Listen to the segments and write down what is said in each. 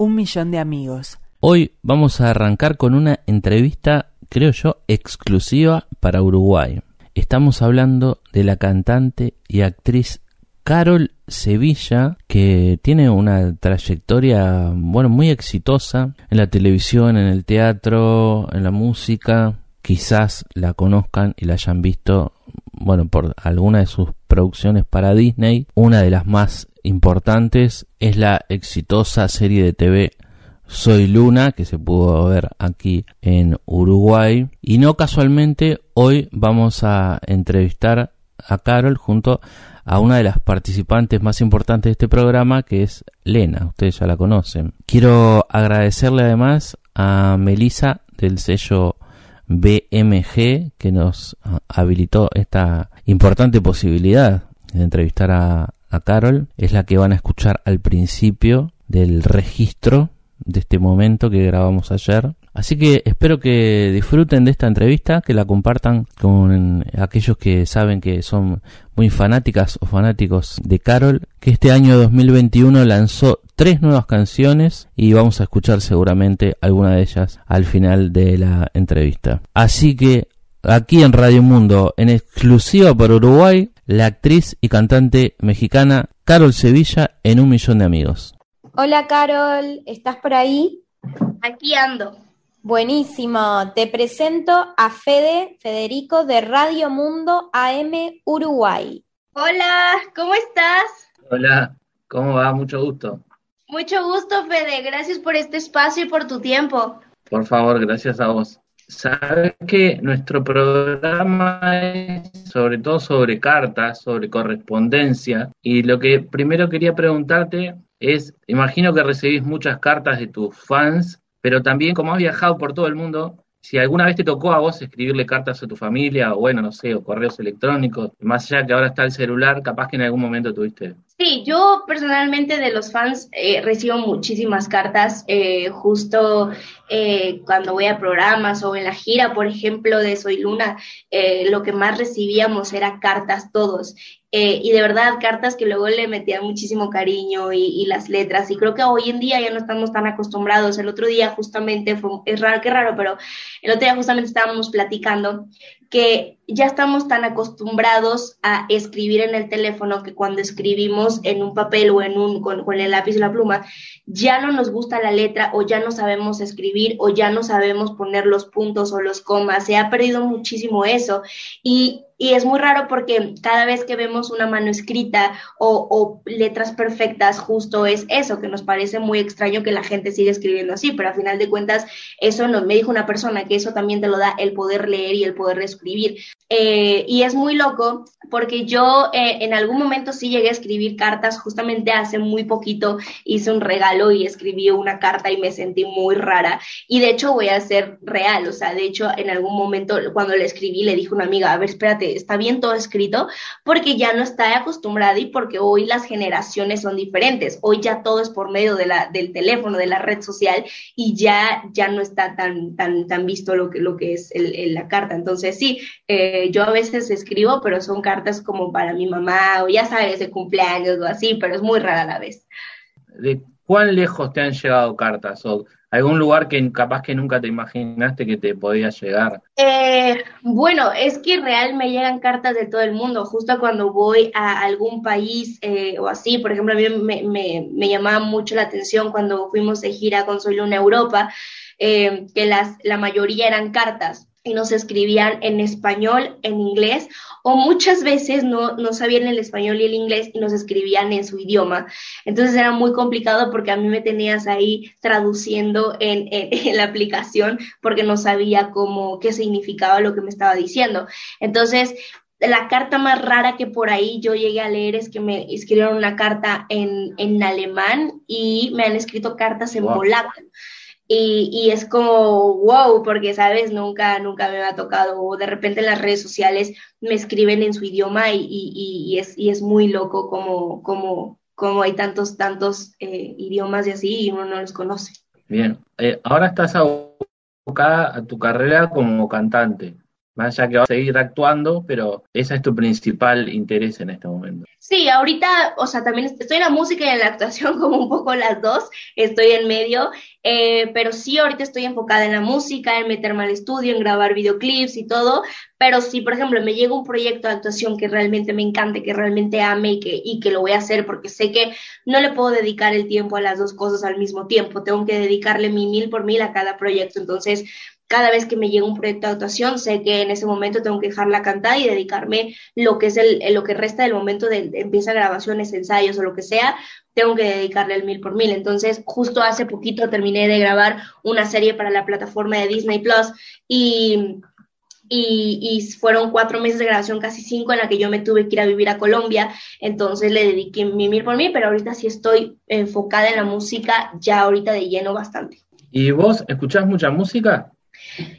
Un millón de amigos. Hoy vamos a arrancar con una entrevista, creo yo, exclusiva para Uruguay. Estamos hablando de la cantante y actriz Carol Sevilla, que tiene una trayectoria, bueno, muy exitosa en la televisión, en el teatro, en la música. Quizás la conozcan y la hayan visto, bueno, por alguna de sus producciones para Disney. Una de las más importantes es la exitosa serie de TV Soy Luna, que se pudo ver aquí en Uruguay. Y no casualmente, hoy vamos a entrevistar a Carol junto a una de las participantes más importantes de este programa, que es Lena. Ustedes ya la conocen. Quiero agradecerle además a Melissa del sello BMG que nos habilitó esta importante posibilidad de entrevistar a, a Carol. Es la que van a escuchar al principio del registro de este momento que grabamos ayer. Así que espero que disfruten de esta entrevista, que la compartan con aquellos que saben que son muy fanáticas o fanáticos de Carol, que este año 2021 lanzó tres nuevas canciones y vamos a escuchar seguramente alguna de ellas al final de la entrevista. Así que aquí en Radio Mundo, en exclusiva para Uruguay, la actriz y cantante mexicana Carol Sevilla en Un Millón de Amigos. Hola Carol, ¿estás por ahí? Aquí ando. Buenísimo, te presento a Fede Federico de Radio Mundo AM Uruguay. Hola, ¿cómo estás? Hola, ¿cómo va? Mucho gusto. Mucho gusto, Fede. Gracias por este espacio y por tu tiempo. Por favor, gracias a vos. Sabes que nuestro programa es sobre todo sobre cartas, sobre correspondencia, y lo que primero quería preguntarte es, imagino que recibís muchas cartas de tus fans pero también como has viajado por todo el mundo, si alguna vez te tocó a vos escribirle cartas a tu familia, o bueno, no sé, o correos electrónicos, más allá que ahora está el celular, capaz que en algún momento tuviste. Sí, yo personalmente de los fans eh, recibo muchísimas cartas, eh, justo eh, cuando voy a programas o en la gira, por ejemplo, de Soy Luna, lo que más recibíamos era cartas todos. Eh, y de verdad, cartas que luego le metían muchísimo cariño y, las letras. Y creo que hoy en día ya no estamos tan acostumbrados. El otro día justamente, fue, es raro, qué raro, pero el otro día justamente estábamos platicando que ya estamos tan acostumbrados a escribir en el teléfono que cuando escribimos en un papel o en un, con, con el lápiz o la pluma, ya no nos gusta la letra o ya no sabemos escribir o ya no sabemos poner los puntos o los comas. Se ha perdido muchísimo eso. Y y es muy raro porque cada vez que vemos una mano escrita o, letras perfectas, justo es eso, que nos parece muy extraño que la gente siga escribiendo así, pero a final de cuentas, eso no, me dijo una persona que eso también te lo da el poder leer y el poder escribir. Eh, y es muy loco porque yo eh, en algún momento sí llegué a escribir cartas, justamente hace muy poquito hice un regalo y escribí una carta y me sentí muy rara. Y de hecho voy a ser real, o sea, de hecho en algún momento cuando le escribí le dije una amiga, a ver, espérate, está bien todo escrito, porque ya no está acostumbrada y porque hoy las generaciones son diferentes. Hoy ya todo es por medio de la, del teléfono, de la red social y ya, ya no está tan, tan, tan visto lo que, lo que es la carta. Entonces, sí, eh, yo a veces escribo, pero son cartas como para mi mamá o ya sabes, de cumpleaños o así, pero es muy rara la vez. ¿De cuán lejos te han llegado cartas? ¿O algún lugar que capaz que nunca te imaginaste que te podía llegar? Eh, bueno, es que real me llegan cartas de todo el mundo, justo cuando voy a algún país eh, o así, por ejemplo, a mí me, llamaba mucho la atención cuando fuimos de gira con Soy Luna Europa, eh, que las, la mayoría eran cartas y nos escribían en español, en inglés, o muchas veces no, no sabían el español y el inglés y nos escribían en su idioma. Entonces era muy complicado porque a mí me tenías ahí traduciendo en, en, la aplicación porque no sabía cómo, qué significaba lo que me estaba diciendo. Entonces, la carta más rara que por ahí yo llegué a leer es que me escribieron una carta en, en alemán y me han escrito cartas en polaco. Y, y, es como, wow, porque, ¿sabes? Nunca, nunca me ha tocado. O de repente en las redes sociales me escriben en su idioma y, y, y es, y es muy loco como, como, como hay tantos, tantos eh, idiomas y así y uno no los conoce. Bien, eh, ahora estás abocada a tu carrera como cantante. Más allá que vas a seguir actuando, pero ese es tu principal interés en este momento. Sí, ahorita, o sea, también estoy en la música y en la actuación como un poco las dos, estoy en medio, eh, pero sí ahorita estoy enfocada en la música, en meterme al estudio, en grabar videoclips y todo, pero si, por ejemplo, me llega un proyecto de actuación que realmente me encante, que realmente ame y que, y que lo voy a hacer porque sé que no le puedo dedicar el tiempo a las dos cosas al mismo tiempo, tengo que dedicarle mi mil por mil a cada proyecto, entonces cada vez que me llega un proyecto de actuación, sé que en ese momento tengo que dejarla cantar y dedicarme lo que es el, lo que resta del momento de, empieza grabaciones, ensayos o lo que sea, tengo que dedicarle el mil por mil. Entonces, justo hace poquito terminé de grabar una serie para la plataforma de Disney Plus y, y, fueron cuatro meses de grabación, casi cinco, en la que yo me tuve que ir a vivir a Colombia. Entonces le dediqué mi mil por mil, pero ahorita sí estoy enfocada en la música, ya ahorita de lleno bastante. ¿Y vos escuchás mucha música?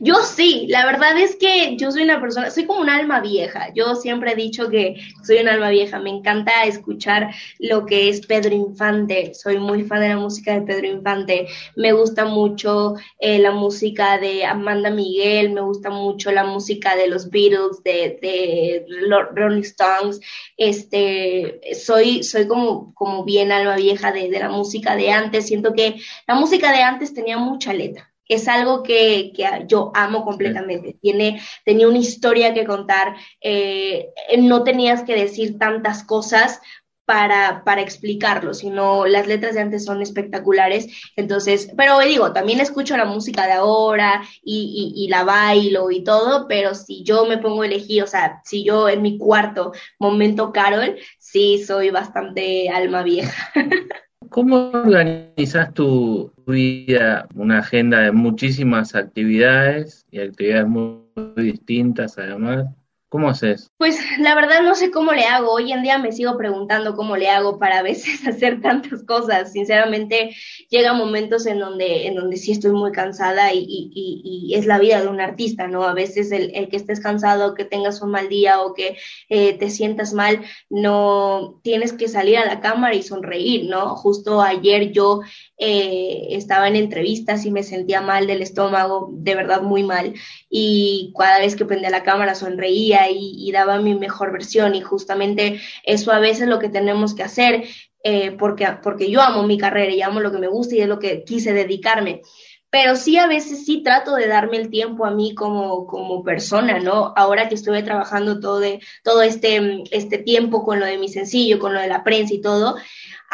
Yo sí, la verdad es que yo soy una persona, soy como un alma vieja. Yo siempre he dicho que soy un alma vieja. Me encanta escuchar lo que es Pedro Infante. Soy muy fan de la música de Pedro Infante. Me gusta mucho eh, la música de Amanda Miguel. Me gusta mucho la música de los Beatles, de, de Rolling Stones. Este, soy, soy como, como bien alma vieja de, de la música de antes. Siento que la música de antes tenía mucha letra es algo que, yo amo completamente. Tiene, tenía una historia que contar, eh, no tenías que decir tantas cosas para, para explicarlo, sino las letras de antes son espectaculares. Entonces, pero digo, también escucho la música de ahora y, y, la bailo y todo, pero si yo me pongo a elegir, o sea, si yo en mi cuarto momento Carol, sí soy bastante alma vieja. ¿Cómo organizas tu vida? Una agenda de muchísimas actividades y actividades muy, distintas además. ¿Cómo haces? Pues la verdad no sé cómo le hago. Hoy en día me sigo preguntando cómo le hago para a veces hacer tantas cosas. Sinceramente, llega momentos en donde, en donde sí estoy muy cansada y, y, y es la vida de un artista, ¿no? A veces el, el, que estés cansado, que tengas un mal día o que eh, te sientas mal, no tienes que salir a la cámara y sonreír, ¿no? Justo ayer yo eh, estaba en entrevistas y me sentía mal del estómago, de verdad muy mal. Y cada vez que prendía la cámara sonreía y, daba mi mejor versión. Y justamente eso a veces es lo que tenemos que hacer, eh, porque, porque yo amo mi carrera y amo lo que me gusta y es lo que quise dedicarme pero sí a veces sí trato de darme el tiempo a mí como, como persona, ¿no? Ahora que estuve trabajando todo, de, todo este, este tiempo con lo de mi sencillo, con lo de la prensa y todo,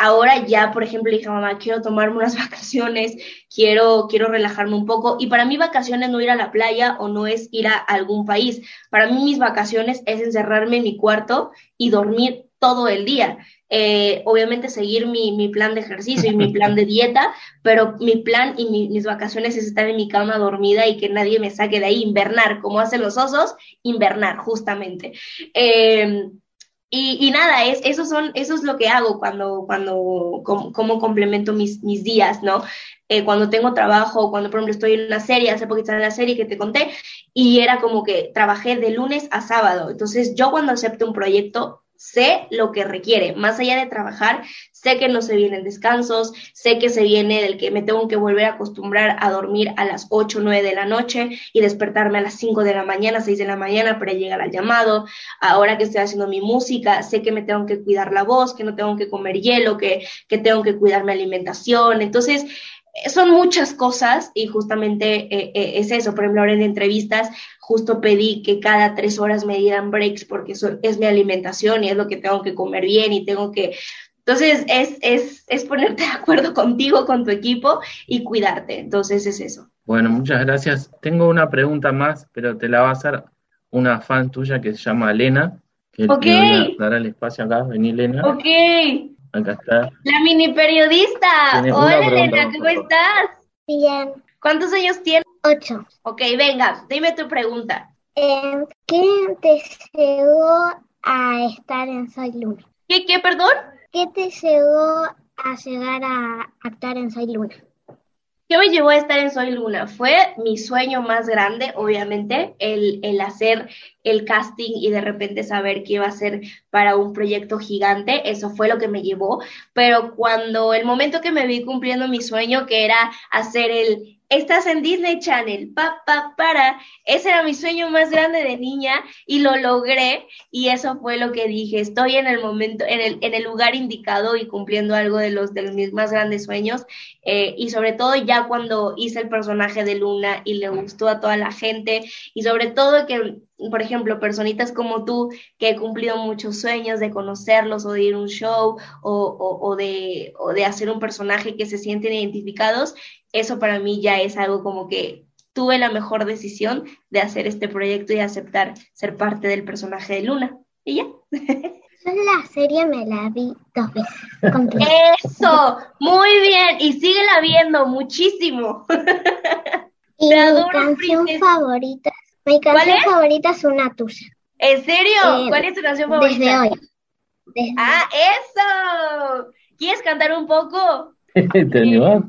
Ahora ya, por ejemplo, dije, mamá, quiero tomarme unas vacaciones, quiero, quiero relajarme un poco. Y para mí vacaciones no ir a la playa o no es ir a algún país. Para mí mis vacaciones es encerrarme en mi cuarto y dormir todo el día. Eh, obviamente seguir mi, mi, plan de ejercicio y mi plan de dieta, pero mi plan y mis vacaciones es estar en mi cama dormida y que nadie me saque de ahí, invernar, como hacen los osos, invernar, justamente. Eh, y, nada, es, eso, son, eso es lo que hago cuando, cuando, como, complemento mis, mis días, ¿no? Eh, cuando tengo trabajo, cuando por ejemplo estoy en una serie, hace poquito en la serie que te conté, y era como que trabajé de lunes a sábado. Entonces yo cuando acepto un proyecto, sé lo que requiere. Más allá de trabajar, sé que no se vienen descansos, sé que se viene del que me tengo que volver a acostumbrar a dormir a las 8 o 9 de la noche y despertarme a las 5 de la mañana, 6 de la mañana para llegar al llamado. Ahora que estoy haciendo mi música, sé que me tengo que cuidar la voz, que no tengo que comer hielo, que, que tengo que cuidar mi alimentación. Entonces, son muchas cosas y justamente eh, eh, es eso. Por ejemplo, ahora en entrevistas justo pedí que cada tres horas me dieran breaks porque eso es mi alimentación y es lo que tengo que comer bien y tengo que... Entonces es, es, es ponerte de acuerdo contigo, con tu equipo y cuidarte. Entonces es eso. Bueno, muchas gracias. Tengo una pregunta más, pero te la va a hacer una fan tuya que se llama Elena. Que okay. dará el espacio acá. Vení, Elena. Ok. Acá está. La mini periodista. Hola, Elena, ¿cómo estás? Bien. ¿Cuántos años tienes? Ocho. Ok, venga, dime tu pregunta. Eh, ¿Qué te llevó a estar en Soy Luna? ¿Qué, qué, perdón? ¿Qué te llevó a llegar a actuar en Soy Luna? ¿Qué me llevó a estar en Soy Luna? Fue mi sueño más grande, obviamente, el, el hacer el casting y de repente saber que iba a ser para un proyecto gigante, eso fue lo que me llevó, pero cuando el momento que me vi cumpliendo mi sueño, que era hacer el estás en Disney Channel, pa, pa, para. Ese era mi sueño más grande de niña y lo logré y eso fue lo que dije, estoy en el momento, en el, en el lugar indicado y cumpliendo algo de los de mis más grandes sueños eh, y sobre todo ya cuando hice el personaje de Luna y le gustó a toda la gente y sobre todo que, por ejemplo, personitas como tú que he cumplido muchos sueños de conocerlos o de ir a un show o, o, de, o de hacer un personaje que se sienten identificados, eso para mí ya es algo como que tuve la mejor decisión de hacer este proyecto y aceptar ser parte del personaje de Luna. Y ya. La serie me la vi dos veces. Eso, muy bien. Y síguela viendo muchísimo. Y mi canción favorita, mi canción favorita es una tuya. ¿En serio? Eh, ¿Cuál es tu canción favorita? Desde hoy. ah, eso. ¿Quieres cantar un poco? ¿Te animás?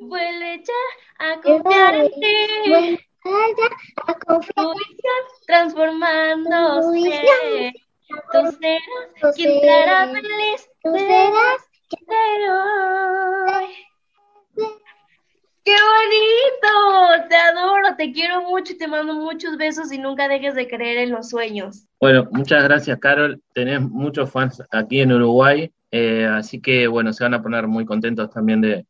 Vuelve ya a confiar en ti. Vuelve ya a confiar transformándose. Tú serás quien te hará feliz. Tú serás quien te hoy. Te quiero mucho y te mando muchos besos y nunca dejes de creer en los sueños. Bueno, muchas gracias, Carol. Tenés muchos fans aquí en Uruguay eh, así que bueno, se van a poner muy contentos también de,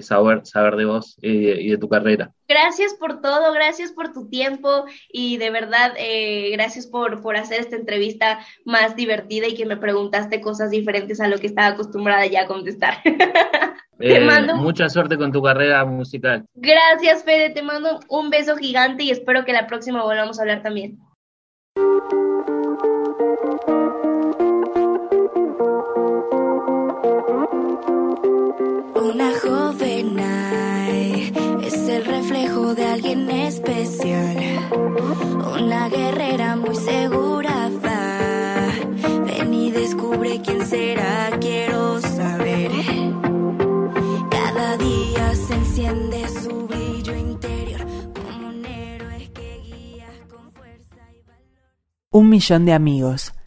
saber, saber de vos y de, tu carrera. Gracias por todo, gracias por tu tiempo y de verdad eh, gracias por, por hacer esta entrevista más divertida y que me preguntaste cosas diferentes a lo que estaba acostumbrada ya a contestar. te eh, mando mucha suerte con tu carrera musical. Gracias, Fede, te mando un beso gigante y espero que la próxima volvamos a hablar también. de alguien especial. Una guerrera muy segura va. Ven y descubre quién será, Un millón de amigos.